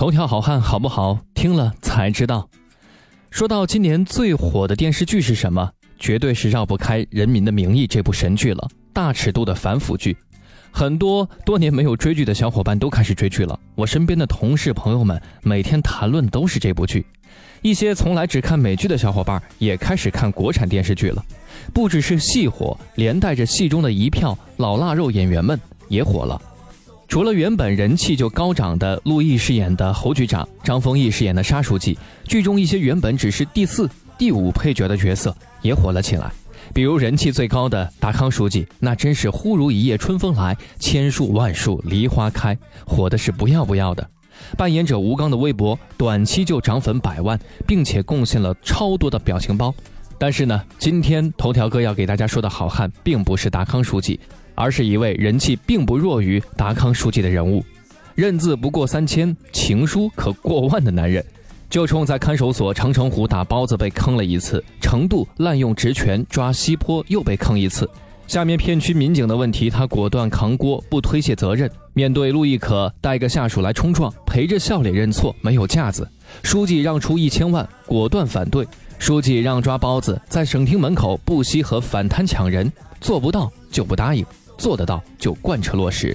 头条好汉好不好？听了才知道。说到今年最火的电视剧是什么，绝对是绕不开《人民的名义》这部神剧了。大尺度的反腐剧，很多多年没有追剧的小伙伴都开始追剧了。我身边的同事朋友们每天谈论都是这部剧。一些从来只看美剧的小伙伴也开始看国产电视剧了。不只是戏火，连带着戏中的一票老腊肉演员们也火了。除了原本人气就高涨的陆毅饰演的侯局长、张丰毅饰演的沙书记，剧中一些原本只是第四、第五配角的角色也火了起来。比如人气最高的达康书记，那真是忽如一夜春风来，千树万树梨花开，火的是不要不要的。扮演者吴刚的微博短期就涨粉百万，并且贡献了超多的表情包。但是呢，今天头条哥要给大家说的好汉，并不是达康书记，而是一位人气并不弱于达康书记的人物，认字不过三千，情书可过万的男人。就冲在看守所长城湖打包子被坑了一次，程度滥用职权抓西坡又被坑一次。下面片区民警的问题，他果断扛锅，不推卸责任。面对陆亦可带个下属来冲撞，陪着笑脸认错，没有架子。书记让出一千万，果断反对。书记让抓包子，在省厅门口不惜和反贪抢人，做不到就不答应，做得到就贯彻落实。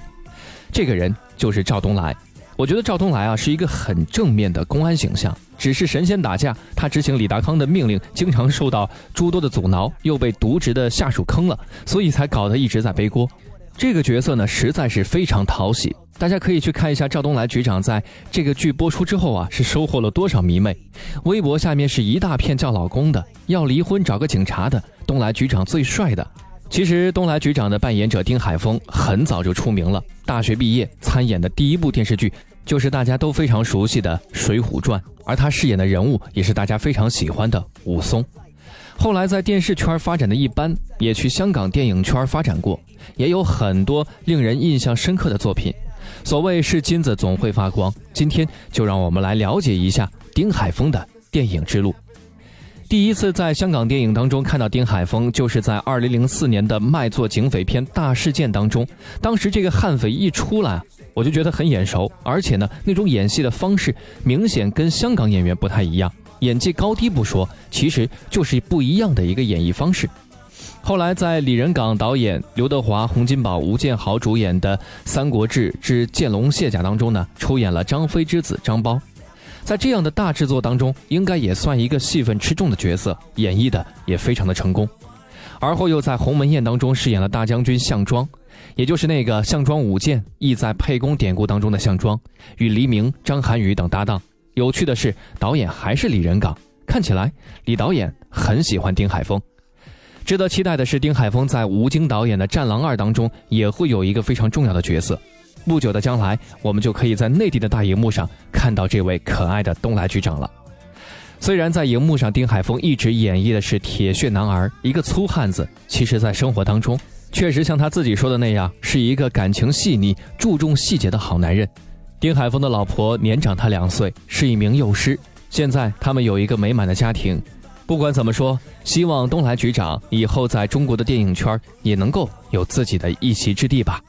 这个人就是赵东来。我觉得赵东来啊是一个很正面的公安形象，只是神仙打架，他执行李达康的命令，经常受到诸多的阻挠，又被渎职的下属坑了，所以才搞得一直在背锅。这个角色呢，实在是非常讨喜。大家可以去看一下赵东来局长在这个剧播出之后啊，是收获了多少迷妹。微博下面是一大片叫老公的，要离婚找个警察的，东来局长最帅的。其实东来局长的扮演者丁海峰很早就出名了，大学毕业参演的第一部电视剧就是大家都非常熟悉的《水浒传》，而他饰演的人物也是大家非常喜欢的武松。后来在电视圈发展的一般，也去香港电影圈发展过，也有很多令人印象深刻的作品。所谓是金子总会发光，今天就让我们来了解一下丁海峰的电影之路。第一次在香港电影当中看到丁海峰，就是在2004年的卖座警匪片《大事件》当中。当时这个悍匪一出来，我就觉得很眼熟，而且呢，那种演戏的方式明显跟香港演员不太一样。演技高低不说，其实就是不一样的一个演绎方式。后来在李仁港导演、刘德华、洪金宝、吴建豪主演的《三国志之剑龙卸甲》当中呢，出演了张飞之子张苞。在这样的大制作当中，应该也算一个戏份吃重的角色，演绎的也非常的成功。而后又在《鸿门宴》当中饰演了大将军项庄，也就是那个项庄舞剑，意在沛公典故当中的项庄，与黎明、张涵予等搭档。有趣的是，导演还是李仁港，看起来李导演很喜欢丁海峰。值得期待的是，丁海峰在吴京导演的《战狼二》当中也会有一个非常重要的角色。不久的将来，我们就可以在内地的大荧幕上看到这位可爱的东来局长了。虽然在荧幕上，丁海峰一直演绎的是铁血男儿，一个粗汉子，其实，在生活当中，确实像他自己说的那样，是一个感情细腻、注重细节的好男人。丁海峰的老婆年长他两岁，是一名幼师，现在他们有一个美满的家庭。不管怎么说，希望东来局长以后在中国的电影圈也能够有自己的一席之地吧。